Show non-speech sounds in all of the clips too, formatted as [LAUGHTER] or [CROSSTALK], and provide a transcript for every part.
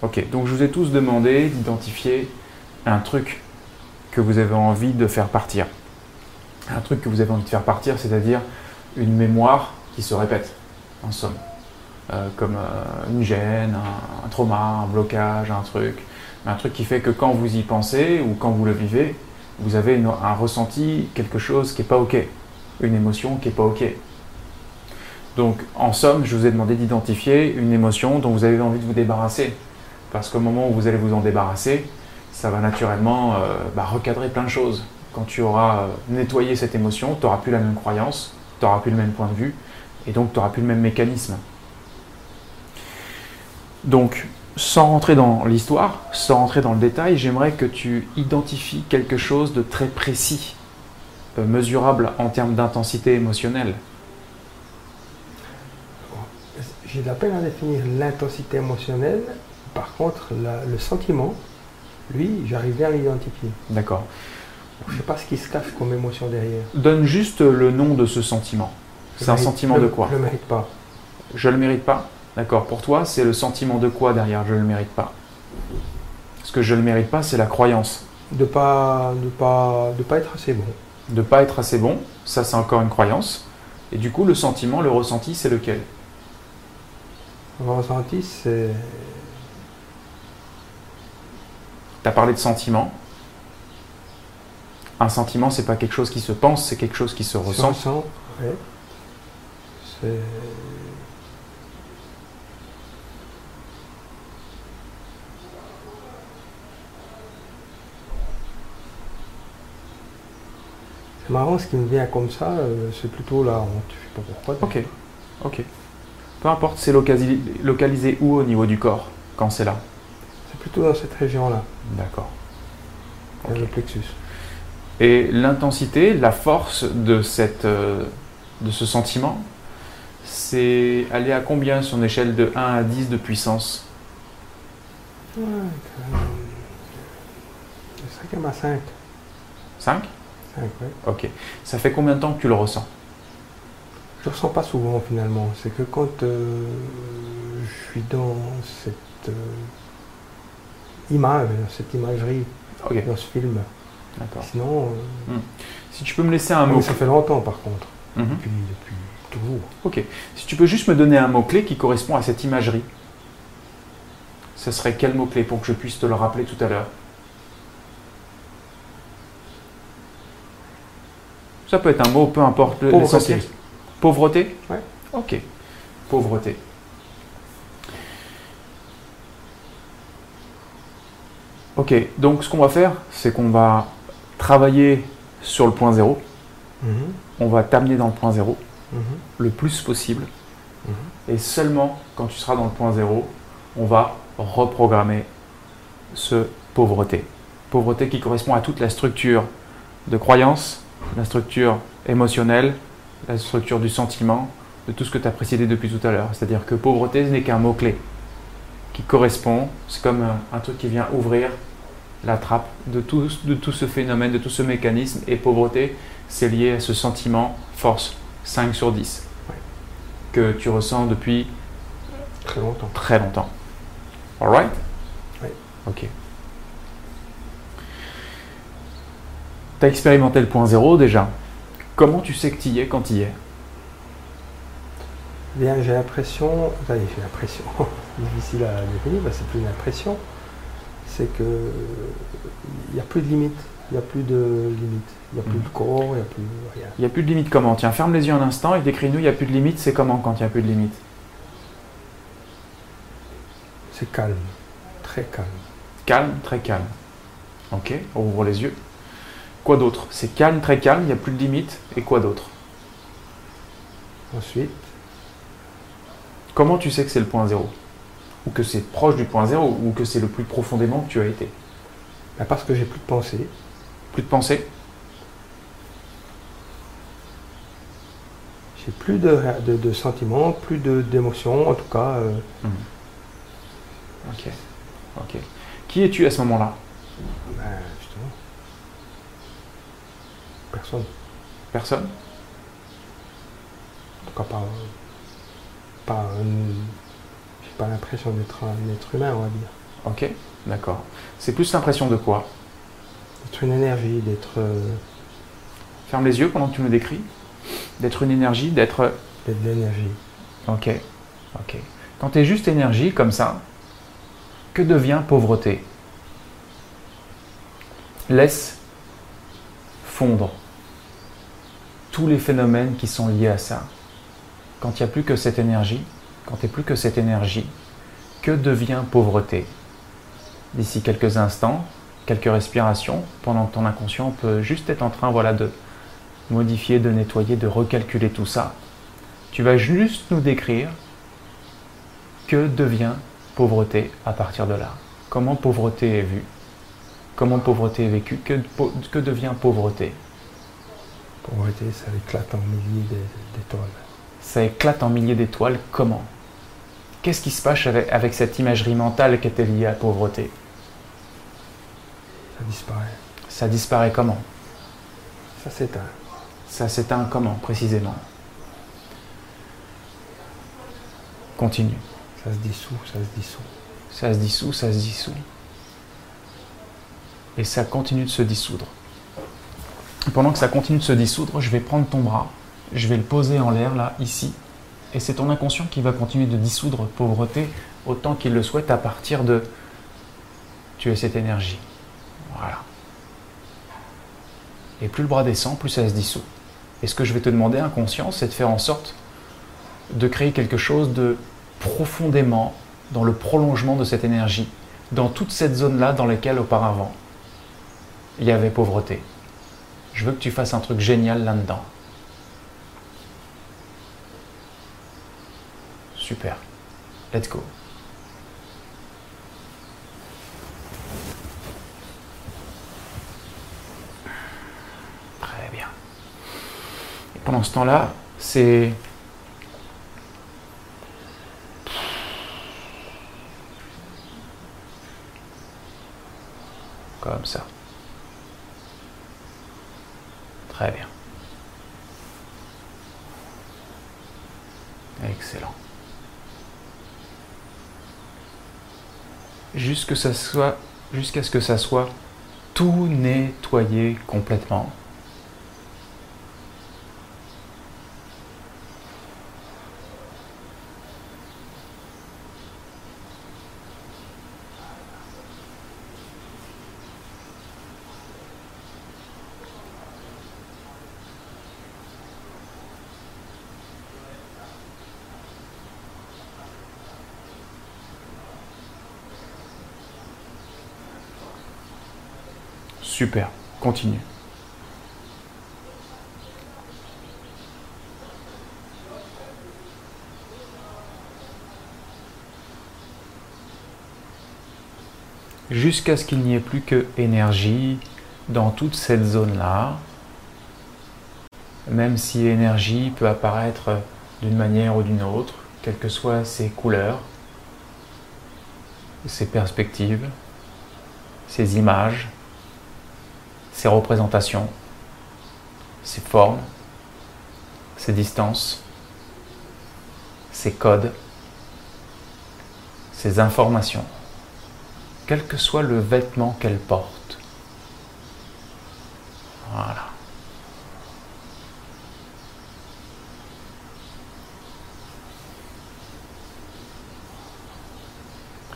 Ok, donc je vous ai tous demandé d'identifier un truc que vous avez envie de faire partir. Un truc que vous avez envie de faire partir, c'est-à-dire une mémoire qui se répète, en somme. Euh, comme euh, une gêne, un, trauma, un blocage, un truc. Un truc qui fait que quand vous y pensez ou quand vous le vivez, vous avez un ressenti, quelque chose qui n'est pas OK. Une émotion qui n'est pas OK. Donc, en somme, je vous ai demandé d'identifier une émotion dont vous avez envie de vous débarrasser. Parce qu'au moment où vous allez vous en débarrasser, ça va naturellement euh, bah, recadrer plein de choses. Quand tu auras euh, nettoyé cette émotion, tu n'auras plus la même croyance, tu n'auras plus le même point de vue, et donc tu n'auras plus le même mécanisme. Donc, sans rentrer dans l'histoire, sans rentrer dans le détail, j'aimerais que tu identifies quelque chose de très précis, euh, mesurable en termes d'intensité émotionnelle. J'ai de la peine à définir l'intensité émotionnelle. Par contre, la- le sentiment, lui, j'arrive bien à l'identifier. D'accord. Je ne sais pas ce qui se cache comme émotion derrière. Donne juste le nom de ce sentiment. C'est un mérite- sentiment de quoi? Je le mérite pas. Je le mérite pas? D'accord. Pour toi, c'est le sentiment de quoi derrière je le mérite pas? Ce que je le mérite pas, c'est la croyance. De pas, de pas, de pas être assez bon. De pas être assez bon, ça c'est encore une croyance. Et du coup, le sentiment, le ressenti, c'est lequel? Le ressenti, c'est Tu as parlé de sentiment. Un sentiment, c'est pas quelque chose qui se pense, c'est quelque chose qui se se ressent. ressent, ouais. C'est C'est marrant, ce qui me vient comme ça, euh, c'est plutôt la honte. Je sais pas pourquoi. Ok, ok. Peu importe, c'est localisé, localisé où au niveau du corps quand c'est là? C'est plutôt dans cette région-là, D'accord. dans Ok. le plexus. Et l'intensité, la force de, cette, euh, de ce sentiment, c'est aller à combien sur une échelle de 1 à 10 de puissance? Ouais, quand même à 5. 5 5 ouais. Ok. Ça fait combien de temps que tu le ressens? Je ne ressens pas souvent finalement. C'est que quand euh, je suis dans cette euh, image, cette imagerie, dans ce film. Sinon, euh, Si tu peux me laisser un mot. ça fait longtemps par contre. Mhm. Depuis, depuis toujours. Ok. Si tu peux juste me donner un mot-clé qui correspond à cette imagerie, ce serait quel mot-clé pour que je puisse te le rappeler tout à l'heure? Ça peut être un mot, peu importe le- Pauvreté. Pauvreté? Ouais. Ok. Pauvreté. Ok, donc ce qu'on va faire, c'est qu'on va travailler sur le point zéro. Mhm, On va t'amener dans le point zéro mhm, le plus possible. mhm. Et seulement quand tu seras dans le point zéro, on va reprogrammer ce pauvreté. Pauvreté qui correspond à toute la structure de croyance, la structure émotionnelle, la structure du sentiment, de tout ce que tu as précédé depuis tout à l'heure. C'est-à-dire que pauvreté ce n'est qu'un mot-clé qui correspond, c'est comme un, un truc qui vient ouvrir la trappe de tout, de tout ce phénomène, de tout ce mécanisme. Et pauvreté, c'est lié à ce sentiment force 5 sur 10 que tu ressens depuis Très longtemps. très longtemps. Alright Oui. Ok. Tu as expérimenté le point zéro déjà. Comment tu sais que tu y es quand tu y es Bien, j'ai l'impression, j'ai l'impression, [LAUGHS] difficile à définir, c'est plus une impression, c'est que il n'y a plus de limite, il n'y a plus de limite, il n'y a plus Mhm. de corps, il n'y a plus rien. Il n'y a plus de limite comment? Tiens, ferme les yeux un instant et décris-nous, il n'y a plus de limite, c'est comment quand il n'y a plus de limite C'est calme, très calme. Calme, très calme. Ok, on ouvre les yeux. Quoi d'autre? C'est calme, très calme, il n'y a plus de limite. Et quoi d'autre? Ensuite, Comment tu sais que c'est le point zéro? Ou que c'est proche du point zéro Ou que c'est le plus profondément que tu as été parce que j'ai plus de pensée, Plus de pensée j'ai plus de, de, de sentiments, plus d'émotions, en tout cas, euh, Ok. Ok. Qui es-tu à ce moment-là? Ben, justement, personne. Personne? En tout cas, pas, pas pas l'impression d'être un être humain, on va dire. Ok, d'accord. C'est plus l'impression de quoi? D'être une énergie, d'être. euh, Ferme les yeux pendant que tu me décris. D'être une énergie, d'être. d'être de l'énergie. Ok, ok. Quand tu es juste énergie comme ça, que devient pauvreté? Laisse fondre tous les phénomènes qui sont liés à ça. Quand il n'y a plus que cette énergie, quand tu n'es plus que cette énergie, que devient pauvreté D'ici quelques instants, quelques respirations, pendant que ton inconscient peut juste être en train voilà, de modifier, de nettoyer, de recalculer tout ça. Tu vas juste nous décrire que devient pauvreté à partir de là. Comment pauvreté est vue? Comment pauvreté est vécue? Que, devient pauvreté? Pauvreté, ça éclate en milliers d'é- d'étoiles. Ça éclate en milliers d'étoiles. Comment? Qu'est-ce qui se passe avec, avec cette imagerie mentale qui était liée à pauvreté? Ça disparaît. Ça disparaît comment? Ça s'éteint. Ça s'éteint comment précisément? Continue. Ça se dissout, ça se dissout. Ça se dissout, ça se dissout. Et ça continue de se dissoudre. Pendant que ça continue de se dissoudre, je vais prendre ton bras, je vais le poser en l'air, là, ici. Et c'est ton inconscient qui va continuer de dissoudre pauvreté autant qu'il le souhaite à partir de... Tu es cette énergie. Voilà. Et plus le bras descend, plus ça se dissout. Et ce que je vais te demander, inconscient, c'est de faire en sorte de créer quelque chose de profondément dans le prolongement de cette énergie, dans toute cette zone-là dans laquelle auparavant il y avait pauvreté. Je veux que tu fasses un truc génial là-dedans. Super. Let's go. Très bien. Et pendant ce temps-là, c'est comme ça. Très bien. Excellent. Jusque ça soit, jusqu'à ce que ça soit tout nettoyé complètement. Super. Continue. Jusqu'à ce qu'il n'y ait plus que énergie dans toute cette zone-là. Même si énergie peut apparaître d'une manière ou d'une autre, quelles que soient ses couleurs, ses perspectives, ses images, ses représentations, ses formes, ses distances, ses codes, ses informations, quel que soit le vêtement qu'elle porte. Voilà.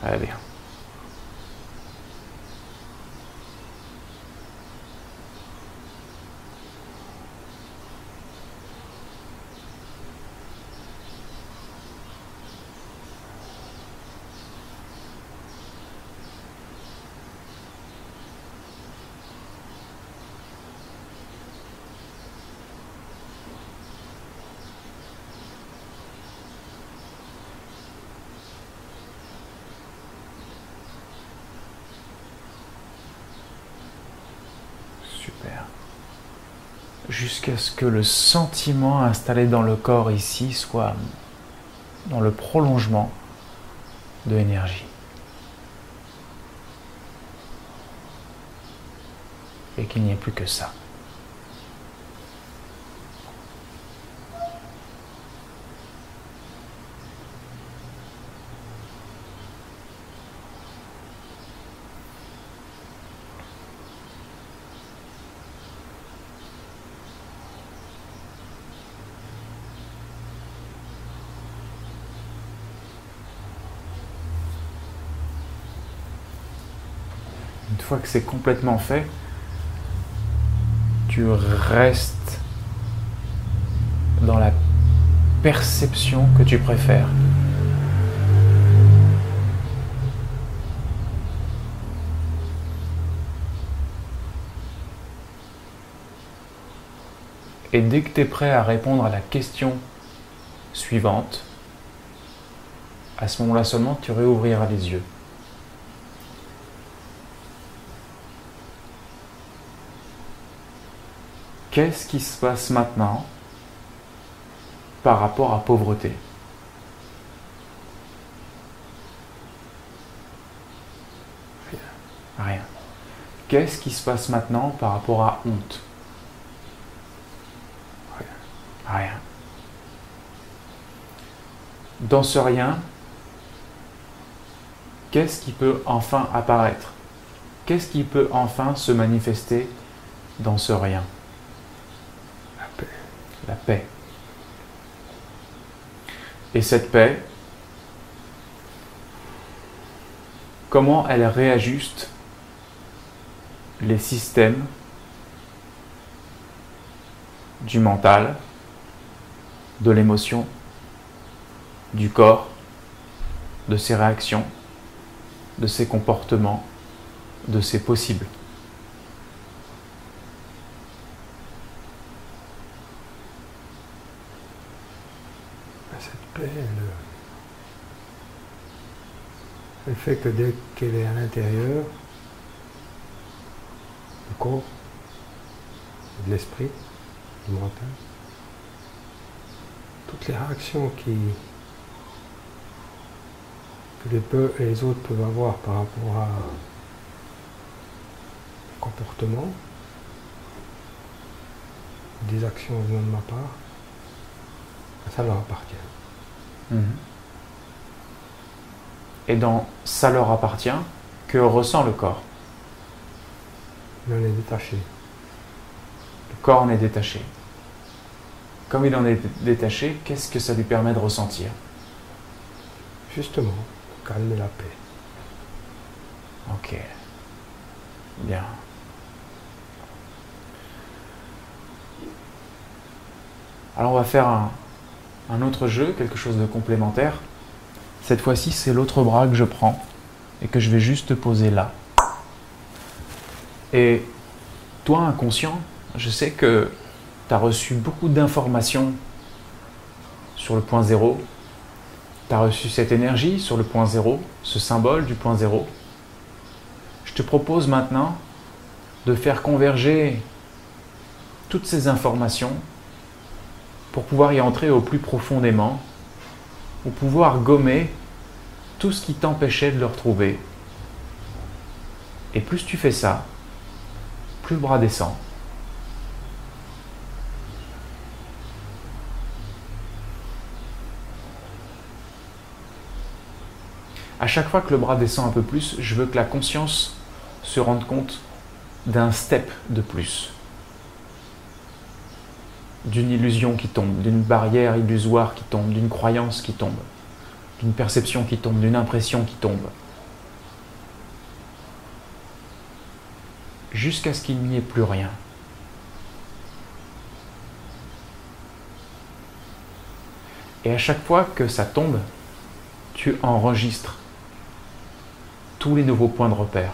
Très bien. Super. Jusqu'à ce que le sentiment installé dans le corps ici soit dans le prolongement de l'énergie. Et qu'il n'y ait plus que ça. Fois que c'est complètement fait, tu restes dans la perception que tu préfères. Et dès que tu es prêt à répondre à la question suivante, à ce moment-là seulement, tu réouvriras les yeux. Qu'est-ce qui se passe maintenant par rapport à pauvreté? Rien. Qu'est-ce qui se passe maintenant par rapport à honte? Rien. Dans ce rien, qu'est-ce qui peut enfin apparaître? Qu'est-ce qui peut enfin se manifester dans ce rien? La paix. Et cette paix, comment elle réajuste les systèmes du mental, de l'émotion, du corps, de ses réactions, de ses comportements, de ses possibles? Cette paix, elle, elle fait que dès qu'elle est à l'intérieur, du corps, de l'esprit, du mental, toutes les réactions qui, que les autres peuvent avoir par rapport à comportement, des actions venant de ma part, ça leur appartient. Mhm. Et dans ça leur appartient, que ressent le corps? Il en est détaché. Le corps en est détaché. Comme il en est détaché, qu'est-ce que ça lui permet de ressentir? Justement, calmer la paix. Ok. Bien. Alors on va faire un, un autre jeu, quelque chose de complémentaire. Cette fois-ci, c'est l'autre bras que je prends et que je vais juste poser là. Et toi, inconscient, je sais que tu as reçu beaucoup d'informations sur le point zéro. Tu as reçu cette énergie sur le point zéro, ce symbole du point zéro. Je te propose maintenant de faire converger toutes ces informations pour pouvoir y entrer au plus profondément, pour pouvoir gommer tout ce qui t'empêchait de le retrouver. Et plus tu fais ça, plus le bras descend. À chaque fois que le bras descend un peu plus, je veux que la conscience se rende compte d'un step de plus, d'une illusion qui tombe, d'une barrière illusoire qui tombe, d'une croyance qui tombe, d'une perception qui tombe, d'une impression qui tombe. Jusqu'à ce qu'il n'y ait plus rien. Et à chaque fois que ça tombe, tu enregistres tous les nouveaux points de repère.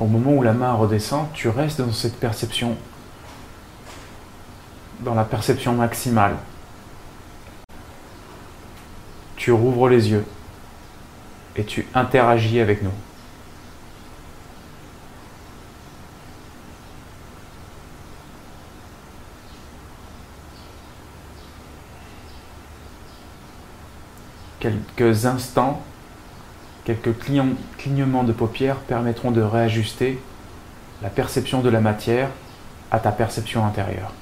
Au moment où la main redescend, tu restes dans cette perception, dans la perception maximale. Tu rouvres les yeux et tu interagis avec nous. Quelques instants, quelques clignements de paupières permettront de réajuster la perception de la matière à ta perception intérieure.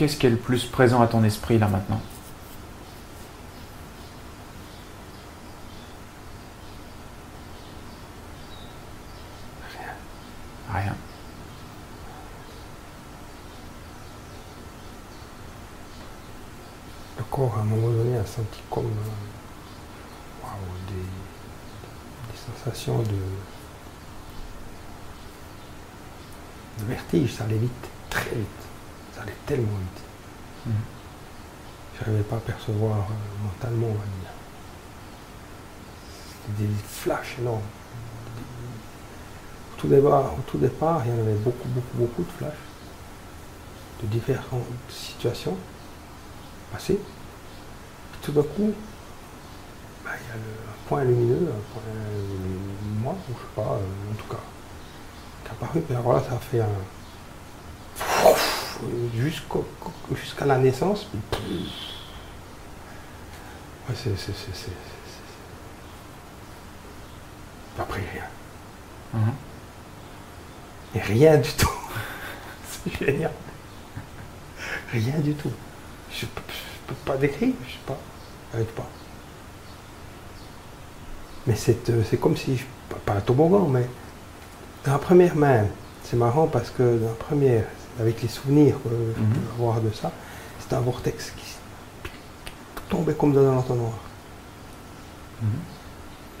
Qu'est-ce qui est le plus présent à ton esprit là maintenant Rien. Le corps, à un moment donné, a senti comme euh, des, des, sensations de, de vertige. Ça allait vite, très vite. Ça allait tellement vite. Mhm. Je n'arrivais pas à percevoir euh, mentalement, on va dire. C'était des flashs énormes. Au tout, départ, au tout départ, il y en avait beaucoup, beaucoup, beaucoup de flashs de différentes situations passées. Puis tout d'un coup, bah, il y a le, un point lumineux, un point, euh, moi, ou je sais pas, euh, en tout cas, qui est apparu. Puis alors là, ça a fait un jusqu'à la naissance. Ouais, c'est, c'est, c'est, c'est- c'est- c'est- Après rien. Mhm. Et rien du tout. [LAUGHS] c'est génial. Rien du tout. Je peux pas décrire, je sais pas. J'arrive pas. Mais c'est, euh, c'est comme si, je, pas, pas un toboggan, mais dans la première main, c'est marrant parce que dans la première, avec les souvenirs que je Mhm. peux avoir de ça, c'était un vortex qui tombait comme dans un entonnoir. Mhm.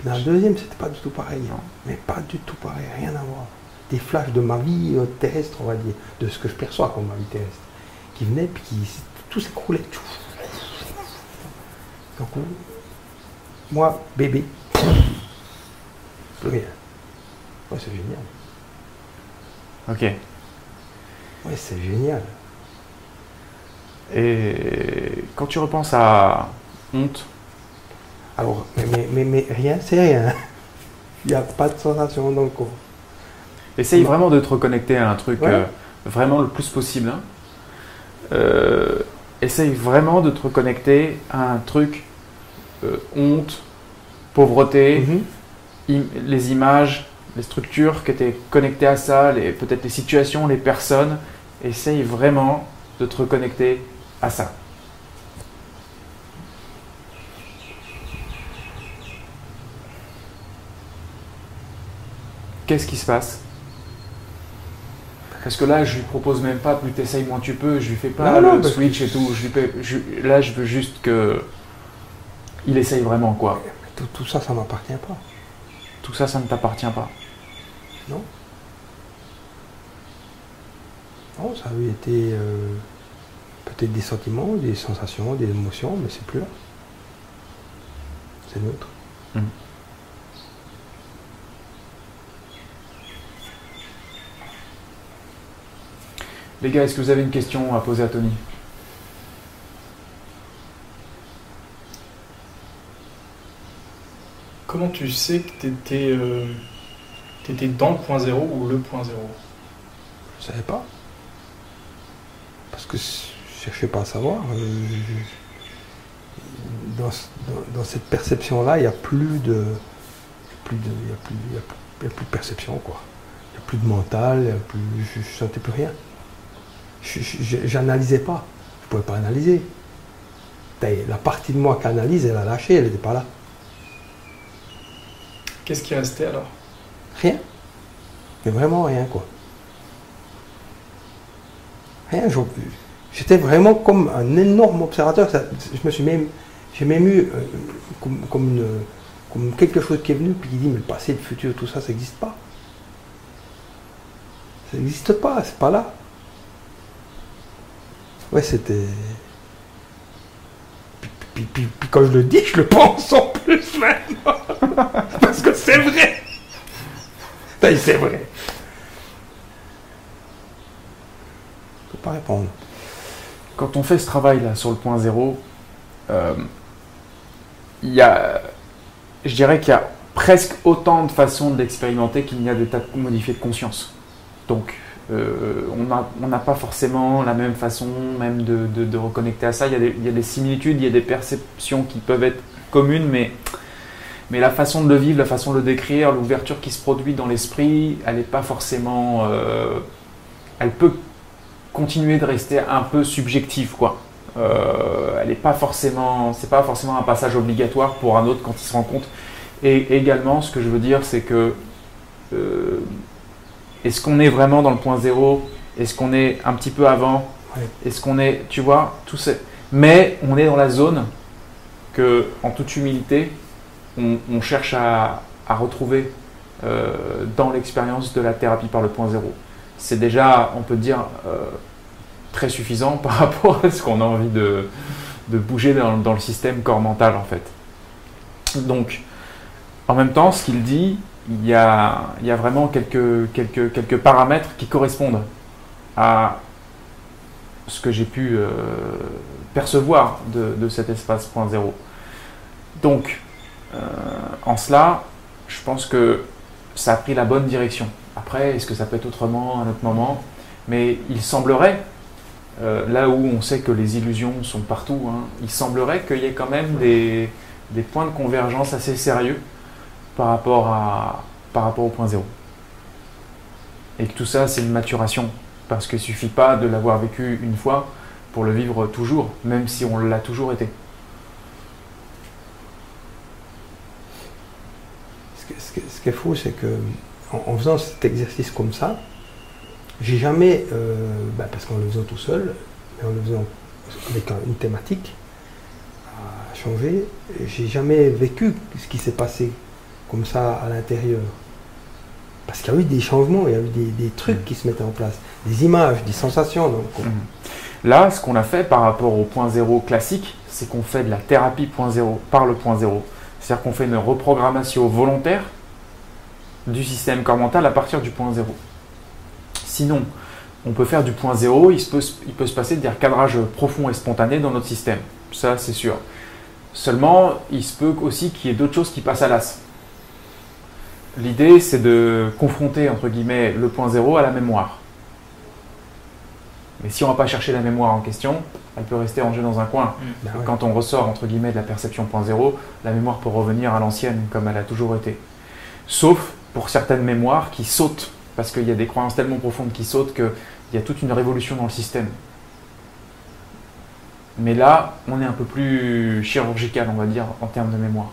Dans la deuxième, c'était pas du tout pareil. Non. Mais pas du tout pareil, rien à voir. Des flashs de ma vie euh, terrestre, on va dire, de ce que je perçois comme ma vie terrestre, qui venaient, puis qui, tout s'écroulait. Donc, moi, bébé, plus rien. Ouais, c'est génial. Ok. Ouais, c'est génial. Et quand tu repenses à honte, Alors, mais, mais, mais, mais rien, c'est rien. [LAUGHS] Il n'y a pas de sensation dans le corps. essaye Non. vraiment de te reconnecter à un truc Ouais. euh, vraiment le plus possible. hein. Euh, essaye vraiment de te reconnecter à un truc euh, honte, pauvreté, Mhm. im- les images, les structures qui étaient connectées à ça, les- peut-être les situations, les personnes. Essaye vraiment de te reconnecter à ça. Qu'est-ce qui se passe? Parce que là, je lui propose même pas plus t'essayes moins tu peux, je lui fais pas Non, non, le que- switch et tout. Je lui je- là, je veux juste que il essaye vraiment quoi. Mais tout, tout ça, ça ne m'appartient pas. Tout ça, ça ne t'appartient pas. Non Non, ça avait été euh, peut-être des sentiments, des sensations, des émotions, mais c'est plus là. C'est neutre. Mhm. Les gars, est-ce que vous avez une question à poser à Tony? Comment tu sais que tu étais, dans le point zéro ou le point zéro Je ne savais pas. Parce que je cherchais pas à savoir. Euh, Dans, dans- dans cette perception-là, il n'y a plus de. Plus de il y a plus, y a plus- il y a plus de perception, quoi. Il n'y a plus de mental, il y a plus, je ne sentais plus rien. J'analysais pas. Je ne pouvais pas analyser. La partie de moi qui analyse, elle a lâché, elle n'était pas là. Qu'est-ce qui restait alors? Rien. Mais vraiment rien, quoi. Rien. J'étais vraiment comme un énorme observateur. Je me suis même, j'ai même eu euh, comme, comme quelque chose qui est venu, puis qui dit, mais le passé, le futur, tout ça, ça n'existe pas. Ça n'existe pas, c'est pas là. Ouais, c'était. Puis, puis- puis quand je le dis, je le [LAUGHS] pense en plus même. [LAUGHS] Parce que c'est vrai. [LAUGHS] Ben, C'est vrai. Je peux pas répondre. Quand on fait ce travail-là sur le point zéro, euh, y a, je dirais qu'il y a presque autant de façons de l'expérimenter qu'il y a d'états modifiés de conscience. Donc, euh, on n'a pas forcément la même façon même de, de- de reconnecter à ça. Il y a des similitudes, il y a des perceptions qui peuvent être communes, mais, mais la façon de le vivre, la façon de le décrire, l'ouverture qui se produit dans l'esprit, elle n'est pas forcément... euh, elle peut continuer de rester un peu subjective, quoi. Euh, elle n'est pas forcément, c'est pas forcément un passage obligatoire pour un autre quand il se rend compte. Et également, ce que je veux dire, c'est que euh, est-ce qu'on est vraiment dans le point zéro? Est-ce qu'on est un petit peu avant? Est-ce qu'on est, tu vois, tout ça. Mais on est dans la zone que, en toute humilité, on, cherche à, retrouver euh, dans l'expérience de la thérapie par le point zéro. C'est déjà, on peut dire, euh, très suffisant [LAUGHS] par rapport à ce qu'on a envie de, bouger dans, le système corps mental en fait. Donc, en même temps, ce qu'il dit, il y a, vraiment quelques, paramètres qui correspondent à ce que j'ai pu euh, percevoir de, de cet espace point zéro. Donc, en cela, je pense que ça a pris la bonne direction. Après, est-ce que ça peut être autrement à un autre moment? Mais il semblerait, euh, là où on sait que les illusions sont partout, hein, il semblerait qu'il y ait quand même des, points de convergence assez sérieux par rapport, par rapport au point zéro. Et que tout ça, c'est une maturation. Parce qu'il ne suffit pas de l'avoir vécu une fois pour le vivre toujours, même si on l'a toujours été. Ce qui, ce qui- est fou, c'est que en, en faisant cet exercice comme ça, j'ai jamais, euh, bah, parce qu'en le faisant tout seul, mais en le faisant avec un- une thématique à changer, j'ai jamais vécu ce qui s'est passé comme ça à l'intérieur. Parce qu'il y a eu des changements, il y a eu des, des trucs qui se mettaient en place, des images, des sensations. Donc, on- Là, ce qu'on a fait par rapport au point zéro classique, c'est qu'on fait de la thérapie point zéro par le point zéro. C'est-à-dire qu'on fait une reprogrammation volontaire du système corps mental à partir du point zéro. Sinon, on peut faire du point zéro, il, se peut, il peut se passer des recadrages profonds et spontanés dans notre système. Ça, c'est sûr. Seulement, il se peut aussi qu'il y ait d'autres choses qui passent à l'as. L'idée, c'est de confronter, entre guillemets, le point zéro à la mémoire. Mais si on ne va pas chercher la mémoire en question, elle peut rester rangée dans un coin. ben ouais. Quand on ressort entre guillemets de la perception point zéro, la mémoire peut revenir à l'ancienne comme elle a toujours été. Sauf pour certaines mémoires qui sautent, parce qu'il y a des croyances tellement profondes qui sautent qu'il y a toute une révolution dans le système. Mais là, on est un peu plus chirurgical, on va dire, en termes de mémoire.